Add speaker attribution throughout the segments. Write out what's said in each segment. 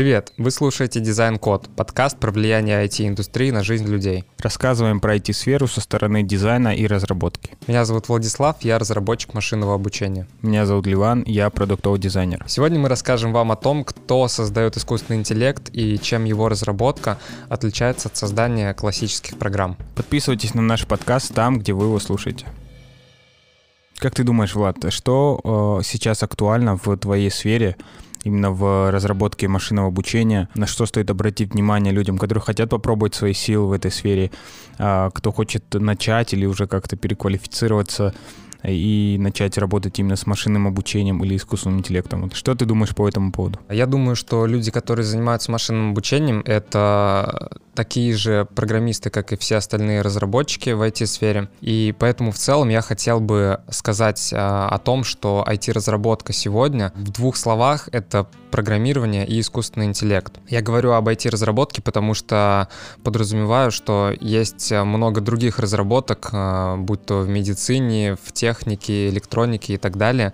Speaker 1: Привет! Вы слушаете Дизайн Код, подкаст про влияние IT-индустрии на жизнь людей.
Speaker 2: Рассказываем про IT-сферу со стороны дизайна и разработки.
Speaker 1: Меня зовут Владислав, я разработчик машинного обучения.
Speaker 2: Меня зовут Ливан, я продуктовый дизайнер.
Speaker 1: Сегодня мы расскажем вам о том, кто создает искусственный интеллект и чем его разработка отличается от создания классических программ.
Speaker 2: Подписывайтесь на наш подкаст там, где вы его слушаете. Как ты думаешь, Влад, что э, сейчас актуально в твоей сфере именно в разработке машинного обучения, на что стоит обратить внимание людям, которые хотят попробовать свои силы в этой сфере, а, кто хочет начать или уже как-то переквалифицироваться и начать работать именно с машинным обучением или искусственным интеллектом. Что ты думаешь по этому поводу?
Speaker 1: Я думаю, что люди, которые занимаются машинным обучением, это такие же программисты, как и все остальные разработчики в IT-сфере. И поэтому в целом я хотел бы сказать а, о том, что IT-разработка сегодня в двух словах — это программирование и искусственный интеллект. Я говорю об IT-разработке, потому что подразумеваю, что есть много других разработок, а, будь то в медицине, в технике, электронике и так далее,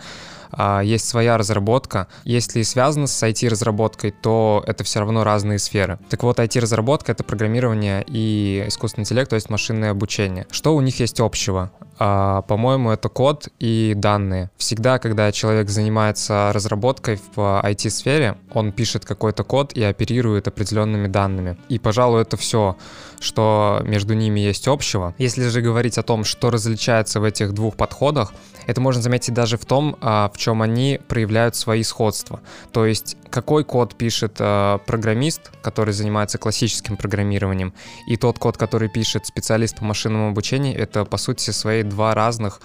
Speaker 1: есть своя разработка. Если связано с IT-разработкой, то это все равно разные сферы. Так вот, IT-разработка — это программирование и искусственный интеллект, то есть машинное обучение. Что у них есть общего? А, по-моему, это код и данные. Всегда, когда человек занимается разработкой в IT-сфере, он пишет какой-то код и оперирует определенными данными. И, пожалуй, это все, что между ними есть общего. Если же говорить о том, что различается в этих двух подходах, это можно заметить даже в том, а, в чем они проявляют свои сходства. То есть какой код пишет а, программист, который занимается классическим программированием, и тот код, который пишет специалист по машинному обучению, это по сути свои два разных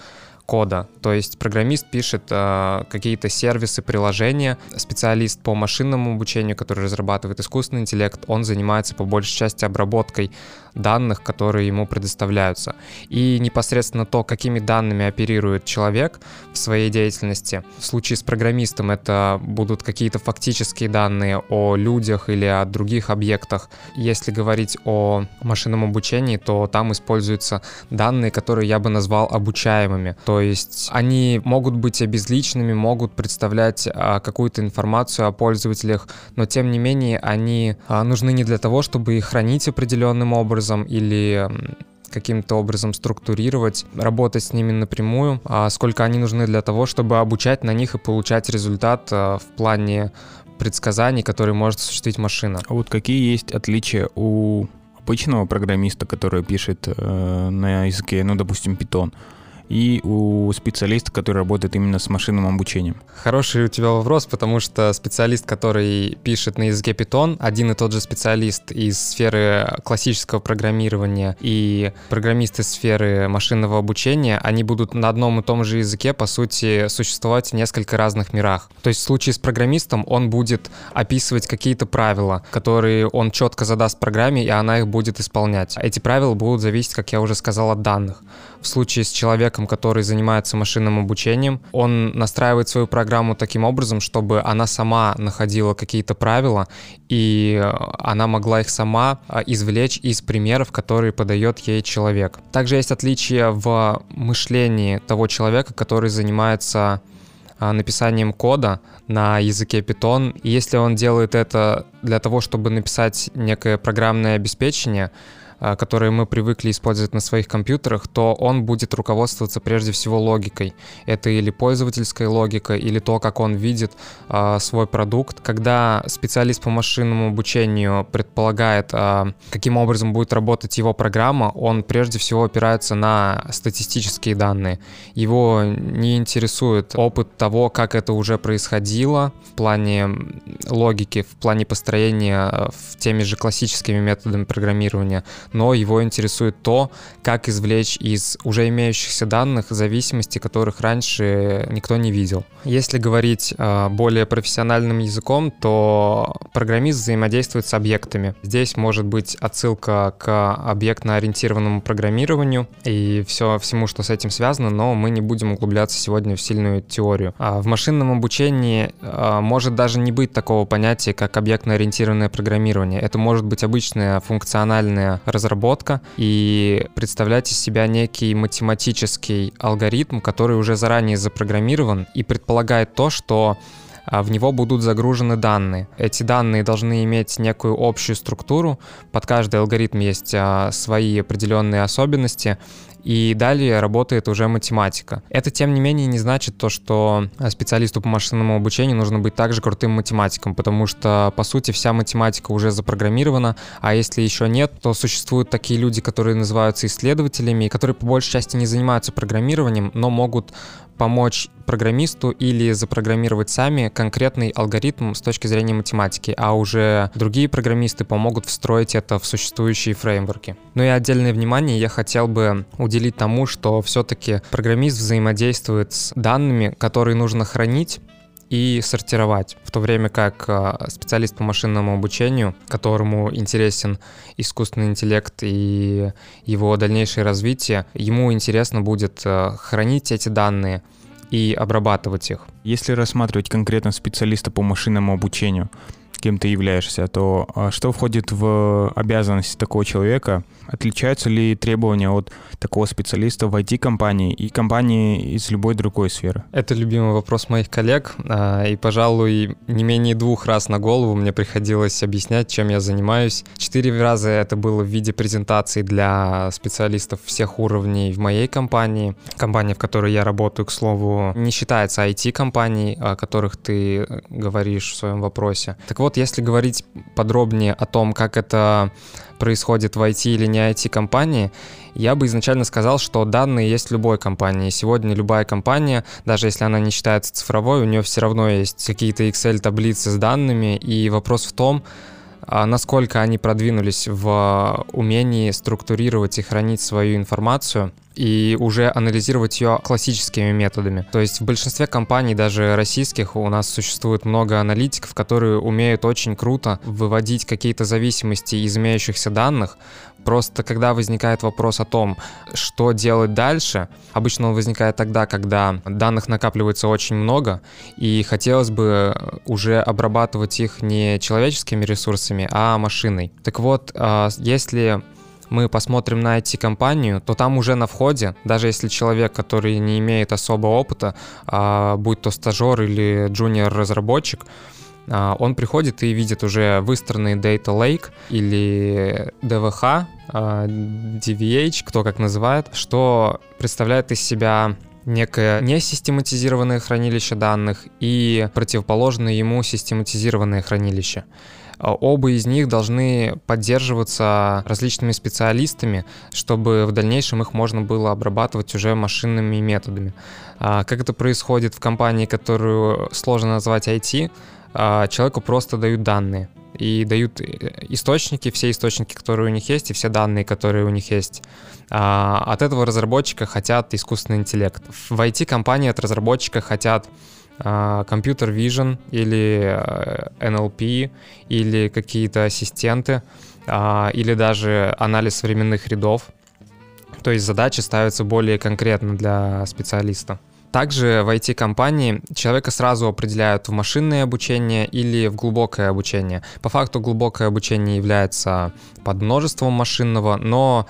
Speaker 1: кода. То есть программист пишет э, какие-то сервисы, приложения, специалист по машинному обучению, который разрабатывает искусственный интеллект, он занимается по большей части обработкой данных, которые ему предоставляются. И непосредственно то, какими данными оперирует человек в своей деятельности. В случае с программистом это будут какие-то фактические данные о людях или о других объектах. Если говорить о машинном обучении, то там используются данные, которые я бы назвал обучаемыми. То есть они могут быть обезличенными, могут представлять а, какую-то информацию о пользователях, но тем не менее они а, нужны не для того, чтобы их хранить определенным образом, образом или каким-то образом структурировать, работать с ними напрямую, а сколько они нужны для того, чтобы обучать на них и получать результат а, в плане предсказаний, которые может осуществить машина.
Speaker 2: А вот какие есть отличия у обычного программиста, который пишет э, на языке, ну, допустим, Python, и у специалиста, который работает именно с машинным обучением?
Speaker 1: Хороший у тебя вопрос, потому что специалист, который пишет на языке Python, один и тот же специалист из сферы классического программирования и программист из сферы машинного обучения, они будут на одном и том же языке, по сути, существовать в несколько разных мирах. То есть в случае с программистом он будет описывать какие-то правила, которые он четко задаст программе, и она их будет исполнять. Эти правила будут зависеть, как я уже сказал, от данных. В случае с человеком, человеком, который занимается машинным обучением. Он настраивает свою программу таким образом, чтобы она сама находила какие-то правила, и э, она могла их сама э, извлечь из примеров, которые подает ей человек. Также есть отличие в мышлении того человека, который занимается э, написанием кода на языке Python. И если он делает это для того, чтобы написать некое программное обеспечение, которые мы привыкли использовать на своих компьютерах, то он будет руководствоваться прежде всего логикой. Это или пользовательская логика, или то, как он видит э, свой продукт. Когда специалист по машинному обучению предполагает, э, каким образом будет работать его программа, он прежде всего опирается на статистические данные. Его не интересует опыт того, как это уже происходило в плане логики, в плане построения в теми же классическими методами программирования, но его интересует то, как извлечь из уже имеющихся данных зависимости, которых раньше никто не видел. Если говорить э, более профессиональным языком, то программист взаимодействует с объектами. Здесь может быть отсылка к объектно-ориентированному программированию и все, всему, что с этим связано, но мы не будем углубляться сегодня в сильную теорию. А в машинном обучении э, может даже не быть такого понятия, как объектно-ориентированное программирование. Это может быть обычная функциональная разработка и представлять из себя некий математический алгоритм, который уже заранее запрограммирован и предполагает то, что в него будут загружены данные. Эти данные должны иметь некую общую структуру, под каждый алгоритм есть а, свои определенные особенности, и далее работает уже математика. Это, тем не менее, не значит то, что специалисту по машинному обучению нужно быть также крутым математиком, потому что, по сути, вся математика уже запрограммирована, а если еще нет, то существуют такие люди, которые называются исследователями, которые по большей части не занимаются программированием, но могут помочь программисту или запрограммировать сами конкретный алгоритм с точки зрения математики, а уже другие программисты помогут встроить это в существующие фреймворки. Ну и отдельное внимание я хотел бы уделить тому, что все-таки программист взаимодействует с данными, которые нужно хранить, и сортировать, в то время как а, специалист по машинному обучению, которому интересен искусственный интеллект и его дальнейшее развитие, ему интересно будет а, хранить эти данные и обрабатывать их.
Speaker 2: Если рассматривать конкретно специалиста по машинному обучению, кем ты являешься, то а, что входит в обязанности такого человека? Отличаются ли требования от такого специалиста в IT-компании и компании из любой другой сферы?
Speaker 1: Это любимый вопрос моих коллег, а, и, пожалуй, не менее двух раз на голову мне приходилось объяснять, чем я занимаюсь. Четыре раза это было в виде презентаций для специалистов всех уровней в моей компании. Компания, в которой я работаю, к слову, не считается IT-компанией, о которых ты говоришь в своем вопросе. Так вот, вот если говорить подробнее о том, как это происходит в IT или не IT-компании, я бы изначально сказал, что данные есть в любой компании. Сегодня любая компания, даже если она не считается цифровой, у нее все равно есть какие-то Excel-таблицы с данными, и вопрос в том, насколько они продвинулись в умении структурировать и хранить свою информацию и уже анализировать ее классическими методами. То есть в большинстве компаний, даже российских, у нас существует много аналитиков, которые умеют очень круто выводить какие-то зависимости из имеющихся данных, Просто когда возникает вопрос о том, что делать дальше, обычно он возникает тогда, когда данных накапливается очень много, и хотелось бы уже обрабатывать их не человеческими ресурсами, а машиной. Так вот, а, если мы посмотрим на IT-компанию, то там уже на входе, даже если человек, который не имеет особого опыта, а, будь то стажер или джуниор-разработчик, он приходит и видит уже выстроенный Data Lake или DVH, а, DVH, кто как называет, что представляет из себя некое несистематизированное хранилище данных и противоположное ему систематизированное хранилище. А, оба из них должны поддерживаться различными специалистами, чтобы в дальнейшем их можно было обрабатывать уже машинными методами. Как это происходит в компании, которую сложно назвать IT, а, человеку просто дают данные и дают э, источники, все источники, которые у них есть, и все данные, которые у них есть. А, от этого разработчика хотят искусственный интеллект. В IT-компании от разработчика хотят а, компьютер vision или NLP э, или какие-то ассистенты или даже анализ временных рядов. То есть задачи ставятся более конкретно для специалиста. Также в IT-компании человека сразу определяют в машинное обучение или в глубокое обучение. По факту глубокое обучение является под множеством машинного, но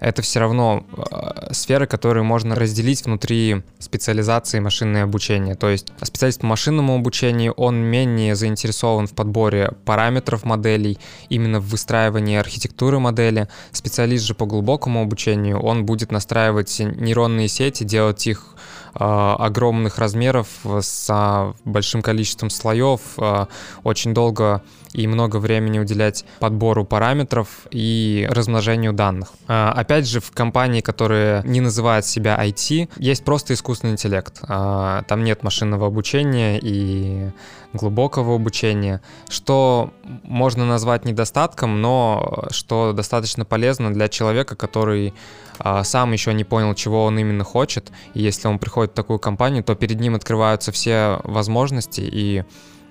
Speaker 1: это все равно э, сферы, которые можно разделить внутри специализации машинное обучение. То есть специалист по машинному обучению, он менее заинтересован в подборе параметров моделей, именно в выстраивании архитектуры модели. Специалист же по глубокому обучению, он будет настраивать нейронные сети, делать их огромных размеров с а, большим количеством слоев, а, очень долго и много времени уделять подбору параметров и размножению данных. Опять же, в компании, которые не называют себя IT, есть просто искусственный интеллект. Там нет машинного обучения и глубокого обучения, что можно назвать недостатком, но что достаточно полезно для человека, который а, сам еще не понял, чего он именно хочет. И если он приходит в такую компанию, то перед ним открываются все возможности и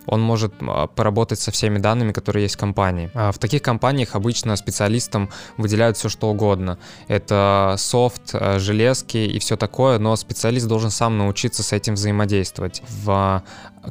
Speaker 1: он может а, поработать со всеми данными, которые есть в компании. А в таких компаниях обычно специалистам выделяют все что угодно. Это софт, железки и все такое, но специалист должен сам научиться с этим взаимодействовать. В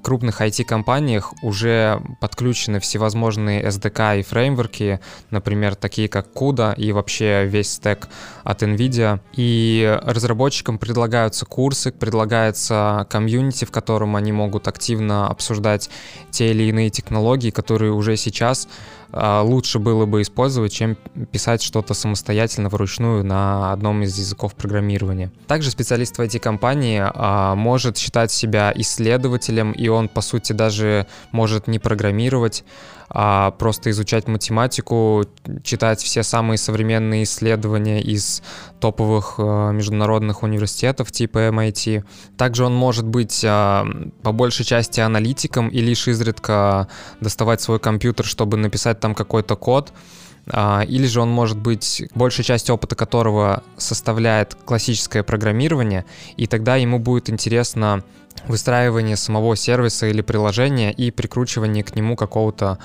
Speaker 1: крупных IT-компаниях уже подключены всевозможные SDK и фреймворки, например, такие как CUDA и вообще весь стек от NVIDIA. И разработчикам предлагаются курсы, предлагается комьюнити, в котором они могут активно обсуждать те или иные технологии, которые уже сейчас лучше было бы использовать, чем писать что-то самостоятельно вручную на одном из языков программирования. Также специалист в IT-компании а, может считать себя исследователем, и он, по сути, даже может не программировать, а просто изучать математику, читать все самые современные исследования из топовых э, международных университетов типа MIT. Также он может быть по большей части аналитиком и лишь изредка доставать свой компьютер, чтобы написать там какой-то код. А, или же он может быть, большая часть опыта которого составляет классическое программирование, и тогда ему будет интересно выстраивание самого сервиса или приложения и прикручивание к нему какого-то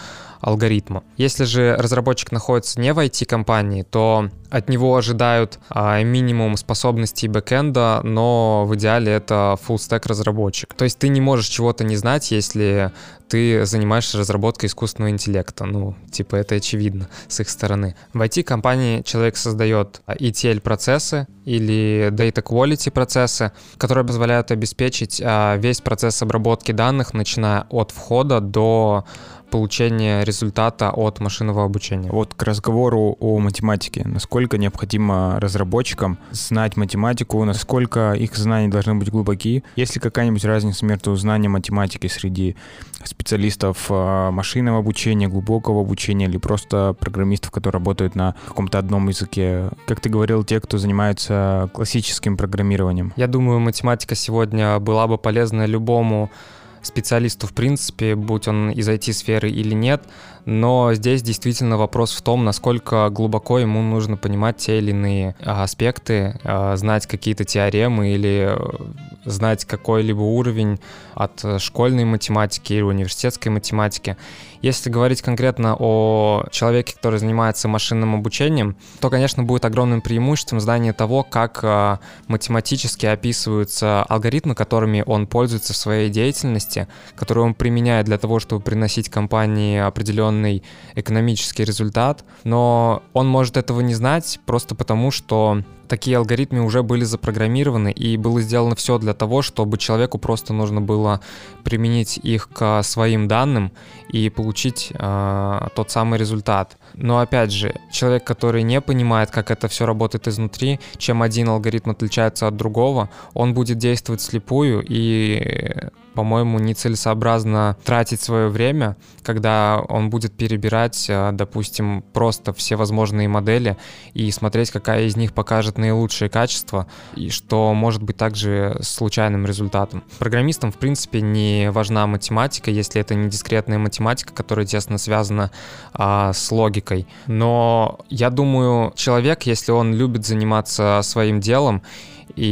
Speaker 1: алгоритма. Если же разработчик находится не в IT-компании, то от него ожидают а, минимум способностей бэкэнда, но в идеале это full stack разработчик. То есть ты не можешь чего-то не знать, если ты занимаешься разработкой искусственного интеллекта. Ну, типа, это очевидно с их стороны. В IT-компании человек создает ETL-процессы или Data Quality процессы, которые позволяют обеспечить а, весь процесс обработки данных, начиная от входа до получения результата от машинного обучения.
Speaker 2: Вот к разговору о математике. Насколько необходимо разработчикам знать математику, насколько их знания должны быть глубоки? Есть ли какая-нибудь разница между знанием математики среди специалистов а, машинного обучения, глубокого обучения или просто программистов, которые работают на каком-то одном языке? Как ты говорил, те, кто занимается классическим программированием.
Speaker 1: Я думаю, математика сегодня была бы полезна любому специалисту в принципе, будь он из IT-сферы или нет, но здесь действительно вопрос в том, насколько глубоко ему нужно понимать те или иные а, аспекты, а, знать какие-то теоремы или э, знать какой-либо уровень от школьной математики или университетской математики. Если говорить конкретно о человеке, который занимается машинным обучением, то, конечно, будет огромным преимуществом знание того, как а, математически описываются алгоритмы, которыми он пользуется в своей деятельности, которые он применяет для того, чтобы приносить компании определенный экономический результат, но он может этого не знать просто потому, что такие алгоритмы уже были запрограммированы, и было сделано все для того, чтобы человеку просто нужно было применить их к своим данным и получить э, тот самый результат. Но опять же, человек, который не понимает, как это все работает изнутри, чем один алгоритм отличается от другого, он будет действовать слепую и по-моему, нецелесообразно тратить свое время, когда он будет перебирать, э, допустим, просто все возможные модели и смотреть, какая из них покажет наилучшее качество, и что может быть также случайным результатом. Программистам, в принципе, не важна математика, если это не дискретная математика, которая тесно связана а, с логикой. Но я думаю, человек, если он любит заниматься своим делом, и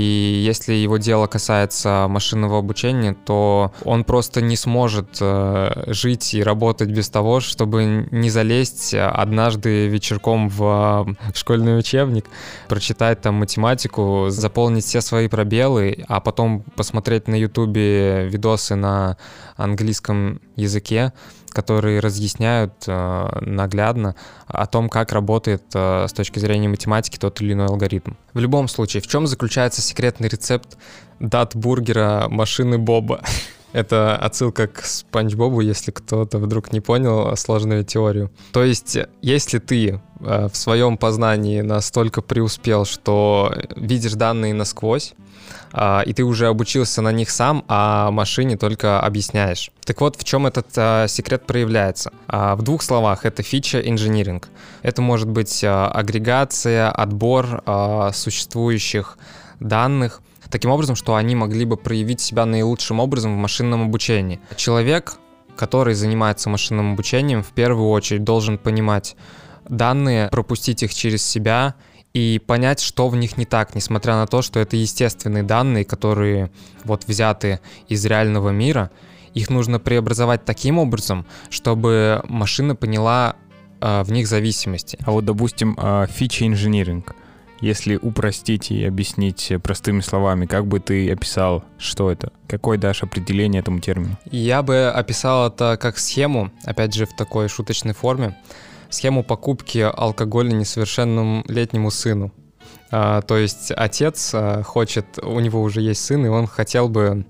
Speaker 1: если его дело касается машинного обучения, то он просто не сможет э, жить и работать без того, чтобы не залезть однажды вечерком в э, школьный учебник, прочитать там математику, заполнить все свои пробелы, а потом посмотреть на ютубе видосы на английском языке, которые разъясняют э, наглядно о том, как работает э, с точки зрения математики тот или иной алгоритм. В любом случае, в чем заключается секретный рецепт дат-бургера машины Боба? Это отсылка к Спанч Бобу, если кто-то вдруг не понял сложную теорию. То есть, если ты э, в своем познании настолько преуспел, что видишь данные насквозь, а, и ты уже обучился на них сам, а машине только объясняешь. Так вот, в чем этот а, секрет проявляется? А, в двух словах, это фича инжиниринг. Это может быть агрегация, отбор существующих данных, таким образом, что они могли бы проявить себя наилучшим образом в машинном обучении. Человек, который занимается машинным обучением, в первую очередь должен понимать данные, пропустить их через себя и понять, что в них не так, несмотря на то, что это естественные данные, которые вот взяты из реального мира, их нужно преобразовать таким образом, чтобы машина поняла э, в них зависимости.
Speaker 2: А вот, допустим, э, фича инжиниринг. Если упростить и объяснить простыми словами, как бы ты описал, что это? Какое дашь определение этому термину?
Speaker 1: Я бы описал это как схему, опять же, в такой шуточной форме, схему покупки алкоголя несовершенному летнему сыну. А, то есть отец а, хочет, у него уже есть сын, и он хотел бы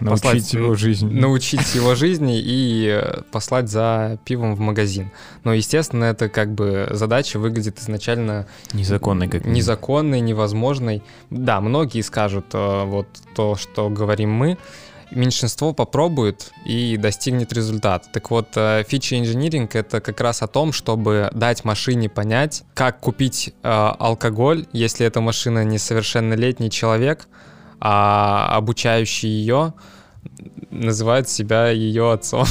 Speaker 2: Научить послать, его жизни.
Speaker 1: Научить его жизни и э, послать за пивом в магазин. Но, естественно, это как бы задача выглядит изначально...
Speaker 2: Незаконной как
Speaker 1: Незаконной, невозможной. Да, многие скажут э, вот то, что говорим мы, меньшинство попробует и достигнет результата. Так вот, э, фича инжиниринг — это как раз о том, чтобы дать машине понять, как купить э, алкоголь, если эта машина несовершеннолетний человек, а обучающий ее называет себя ее отцом.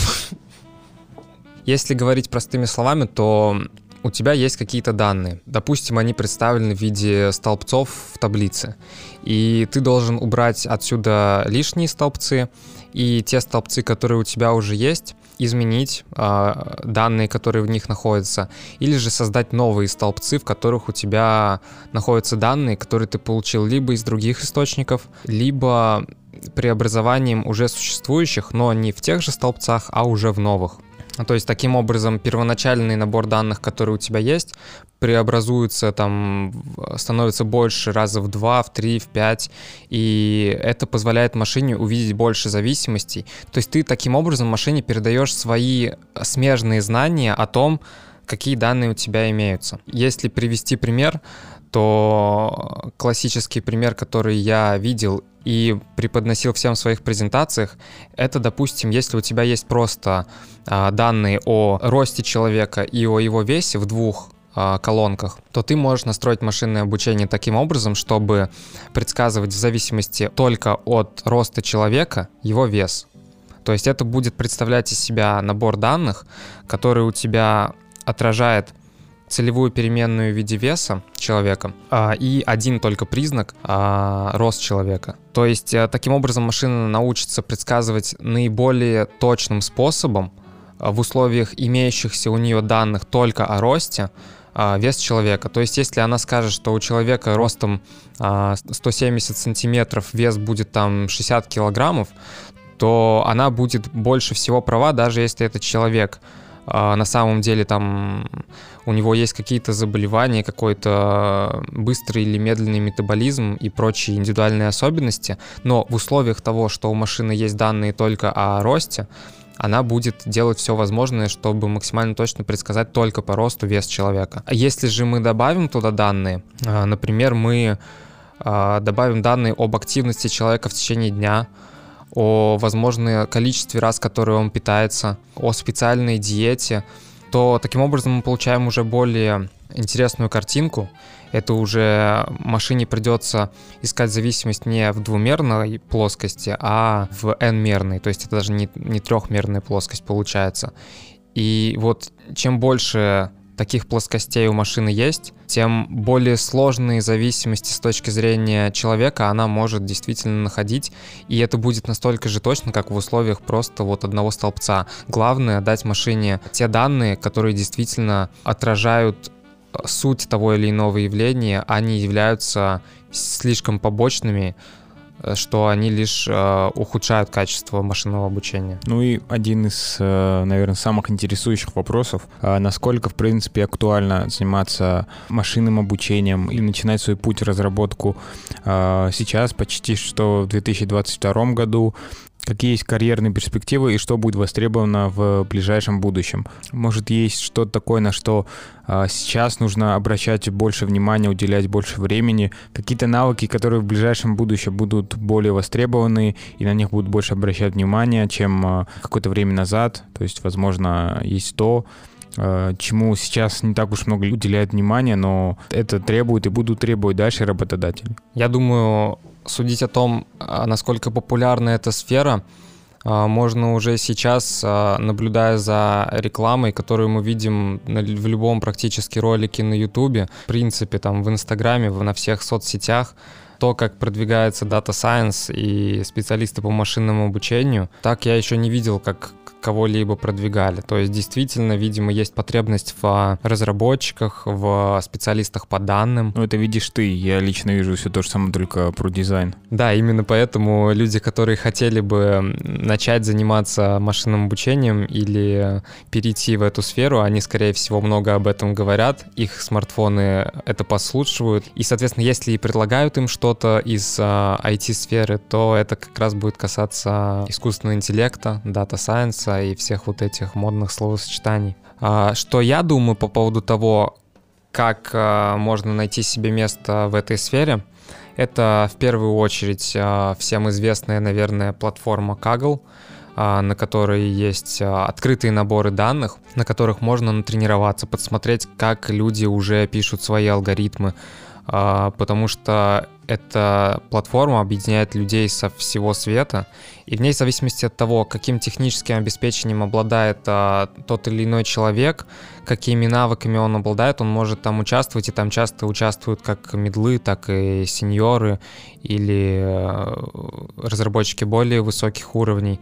Speaker 1: Если говорить простыми словами, то у тебя есть какие-то данные. Допустим, они представлены в виде столбцов в таблице. И ты должен убрать отсюда лишние столбцы и те столбцы, которые у тебя уже есть, изменить э, данные, которые в них находятся, или же создать новые столбцы, в которых у тебя находятся данные, которые ты получил либо из других источников, либо преобразованием уже существующих, но не в тех же столбцах, а уже в новых. То есть таким образом первоначальный набор данных, который у тебя есть, преобразуется, там, становится больше раза в два, в три, в пять, и это позволяет машине увидеть больше зависимостей. То есть ты таким образом машине передаешь свои смежные знания о том, какие данные у тебя имеются. Если привести пример, то классический пример, который я видел и преподносил всем в своих презентациях, это, допустим, если у тебя есть просто а, данные о росте человека и о его весе в двух а, колонках, то ты можешь настроить машинное обучение таким образом, чтобы предсказывать в зависимости только от роста человека его вес. То есть это будет представлять из себя набор данных, который у тебя отражает целевую переменную в виде веса человека а, и один только признак а, рост человека. То есть а, таким образом машина научится предсказывать наиболее точным способом а, в условиях имеющихся у нее данных только о росте вес человека. То есть если она скажет, что у человека ростом а, 170 сантиметров вес будет там 60 килограммов, то она будет больше всего права, даже если этот человек на самом деле там у него есть какие-то заболевания, какой-то быстрый или медленный метаболизм и прочие индивидуальные особенности, но в условиях того, что у машины есть данные только о росте, она будет делать все возможное, чтобы максимально точно предсказать только по росту вес человека. А если же мы добавим туда данные, а, например, мы а, добавим данные об активности человека в течение дня, о возможном количестве раз, которые он питается, о специальной диете, то таким образом мы получаем уже более интересную картинку. Это уже машине придется искать зависимость не в двумерной плоскости, а в n-мерной. То есть это даже не, не трехмерная плоскость получается. И вот чем больше таких плоскостей у машины есть, тем более сложные зависимости с точки зрения человека она может действительно находить, и это будет настолько же точно, как в условиях просто вот одного столбца. Главное дать машине те данные, которые действительно отражают э, суть того или иного явления, они являются слишком побочными, что они лишь э, ухудшают качество машинного обучения.
Speaker 2: Ну и один из, э, наверное, самых интересующих вопросов, э, насколько, в принципе, актуально заниматься машинным обучением и начинать свой путь разработку э, сейчас, почти что в 2022 году, какие есть карьерные перспективы и что будет востребовано в ближайшем будущем. Может, есть что-то такое, на что а, сейчас нужно обращать больше внимания, уделять больше времени, какие-то навыки, которые в ближайшем будущем будут более востребованы и на них будут больше обращать внимание, чем а, какое-то время назад. То есть, возможно, есть то, а, чему сейчас не так уж много уделяют внимания, но это требует и будут требовать дальше работодатели.
Speaker 1: Я думаю, судить о том, а, насколько популярна эта сфера, а, можно уже сейчас, а, наблюдая за рекламой, которую мы видим в любом практически ролике на Ютубе, в принципе, там в Инстаграме, на всех соцсетях, то, как продвигается Data Science и специалисты по машинному обучению, так я еще не видел, как кого-либо продвигали. То есть действительно, видимо, есть потребность в разработчиках, в специалистах по данным.
Speaker 2: Ну это видишь ты, я лично вижу все то же самое, только про дизайн.
Speaker 1: Да, именно поэтому люди, которые хотели бы начать заниматься машинным обучением или перейти в эту сферу, они, скорее всего, много об этом говорят, их смартфоны это послушивают, и, соответственно, если и предлагают им что-то из а, IT-сферы, то это как раз будет касаться искусственного интеллекта, дата сайенса и всех вот этих модных словосочетаний. А, что я думаю по поводу того, как а, можно найти себе место в этой сфере, это в первую очередь а, всем известная, наверное, платформа Kaggle, на которой есть открытые наборы данных, на которых можно натренироваться, подсмотреть, как люди уже пишут свои алгоритмы, потому что эта платформа объединяет людей со всего света, и в ней, в зависимости от того, каким техническим обеспечением обладает а, тот или иной человек, какими навыками он обладает, он может там участвовать, и там часто участвуют как медлы, так и сеньоры или а, разработчики более высоких уровней.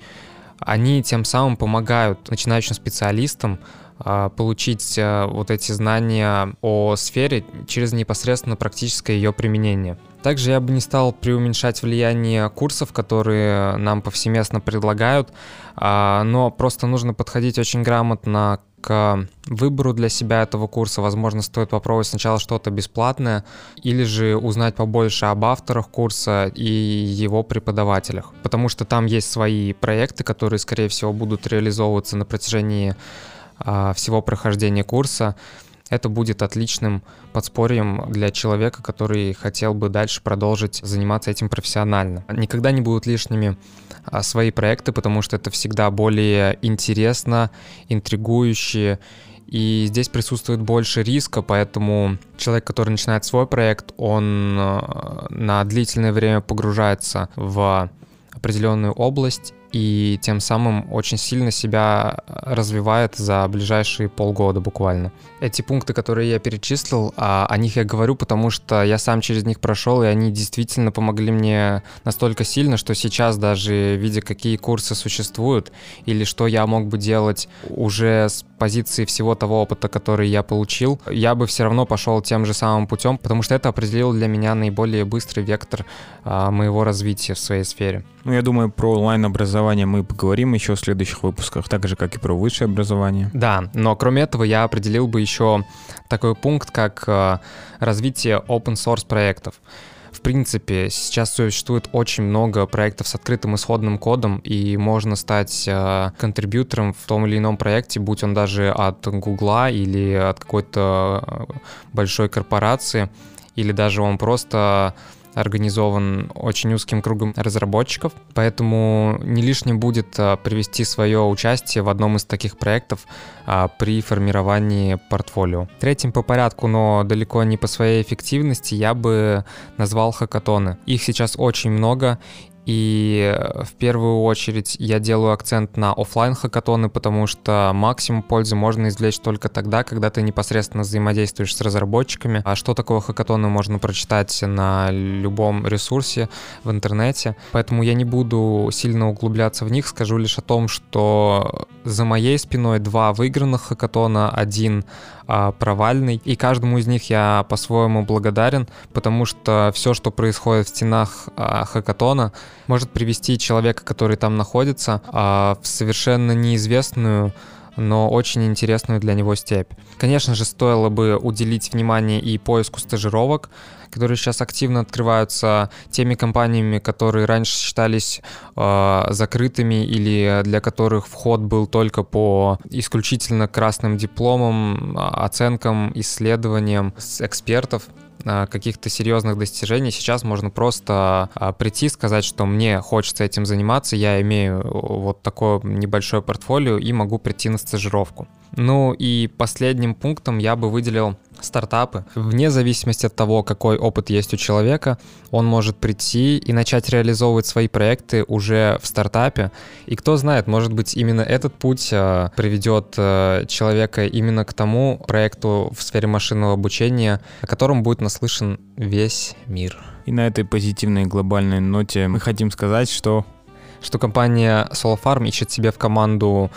Speaker 1: Они тем самым помогают начинающим специалистам а, получить а, вот эти знания о сфере через непосредственно практическое ее применение. Также я бы не стал преуменьшать влияние курсов, которые нам повсеместно предлагают, а, но просто нужно подходить очень грамотно к выбору для себя этого курса. Возможно, стоит попробовать сначала что-то бесплатное или же узнать побольше об авторах курса и его преподавателях, потому что там есть свои проекты, которые, скорее всего, будут реализовываться на протяжении а, всего прохождения курса это будет отличным подспорьем для человека, который хотел бы дальше продолжить заниматься этим профессионально. Никогда не будут лишними а, свои проекты, потому что это всегда более интересно, интригующе, и здесь присутствует больше риска, поэтому человек, который начинает свой проект, он а, на длительное время погружается в определенную область и тем самым очень сильно себя развивает за ближайшие полгода буквально. Эти пункты, которые я перечислил, а, о них я говорю, потому что я сам через них прошел, и они действительно помогли мне настолько сильно, что сейчас даже видя, какие курсы существуют, или что я мог бы делать уже с позиции всего того опыта, который я получил, я бы все равно пошел тем же самым путем, потому что это определило для меня наиболее быстрый вектор а, моего развития в своей сфере.
Speaker 2: Ну, я думаю, про онлайн-образование мы поговорим еще в следующих выпусках, так же, как и про высшее образование.
Speaker 1: Да, но кроме этого я определил бы еще такой пункт, как а, развитие open source проектов. В принципе, сейчас существует очень много проектов с открытым исходным кодом, и можно стать э, контрибьютором в том или ином проекте, будь он даже от Гугла или от какой-то э, большой корпорации, или даже он просто организован очень узким кругом разработчиков, поэтому не лишним будет а, привести свое участие в одном из таких проектов а, при формировании портфолио. Третьим по порядку, но далеко не по своей эффективности, я бы назвал хакатоны. Их сейчас очень много, и э, в первую очередь я делаю акцент на офлайн хакатоны, потому что максимум пользы можно извлечь только тогда, когда ты непосредственно взаимодействуешь с разработчиками. А что такое хакатоны, можно прочитать на любом ресурсе в интернете. Поэтому я не буду сильно углубляться в них, скажу лишь о том, что за моей спиной два выигранных хакатона, один а, провальный. И каждому из них я по-своему благодарен, потому что все, что происходит в стенах а, хакатона, может привести человека, который там находится, а, в совершенно неизвестную но очень интересную для него степь. Конечно же, стоило бы уделить внимание и поиску стажировок, которые сейчас активно открываются теми компаниями, которые раньше считались э, закрытыми или для которых вход был только по исключительно красным дипломам, оценкам, исследованиям с экспертов каких-то серьезных достижений. Сейчас можно просто а, прийти, сказать, что мне хочется этим заниматься, я имею вот такое небольшое портфолио и могу прийти на стажировку. Ну и последним пунктом я бы выделил стартапы. Вне зависимости от того, какой опыт есть у человека, он может прийти и начать реализовывать свои проекты уже в стартапе. И кто знает, может быть, именно этот путь э, приведет э, человека именно к тому проекту в сфере машинного обучения, о котором будет наслышан весь мир.
Speaker 2: И на этой позитивной глобальной ноте мы хотим сказать, что
Speaker 1: что компания SoloFarm ищет себе в команду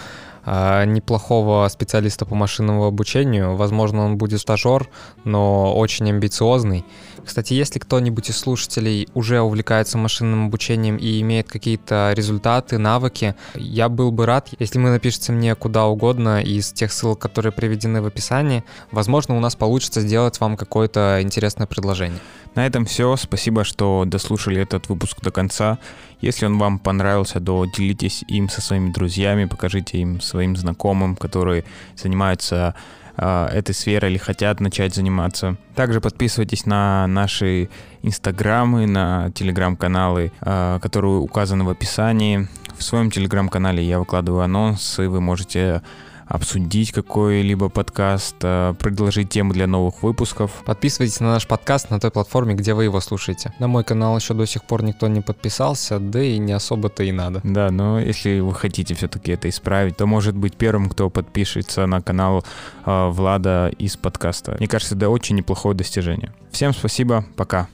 Speaker 1: неплохого специалиста по машинному обучению. Возможно, он будет стажер, но очень амбициозный. Кстати, если кто-нибудь из слушателей уже увлекается машинным обучением и имеет какие-то результаты, навыки, я был бы рад, если вы напишите мне куда угодно из тех ссылок, которые приведены в описании. Возможно, у нас получится сделать вам какое-то интересное предложение.
Speaker 2: На этом все. Спасибо, что дослушали этот выпуск до конца. Если он вам понравился, то делитесь им со своими друзьями, покажите им своим знакомым, которые занимаются э, этой сферой или хотят начать заниматься. Также подписывайтесь на наши инстаграмы, на телеграм-каналы, э, которые указаны в описании. В своем телеграм-канале я выкладываю анонсы, вы можете обсудить какой-либо подкаст, э, предложить темы для новых выпусков.
Speaker 1: Подписывайтесь на наш подкаст на той платформе, где вы его слушаете. На мой канал еще до сих пор никто не подписался, да и не особо-то и надо.
Speaker 2: Да, но если вы хотите все-таки это исправить, то может быть первым, кто подпишется на канал э, Влада из подкаста. Мне кажется, это очень неплохое достижение. Всем спасибо, пока.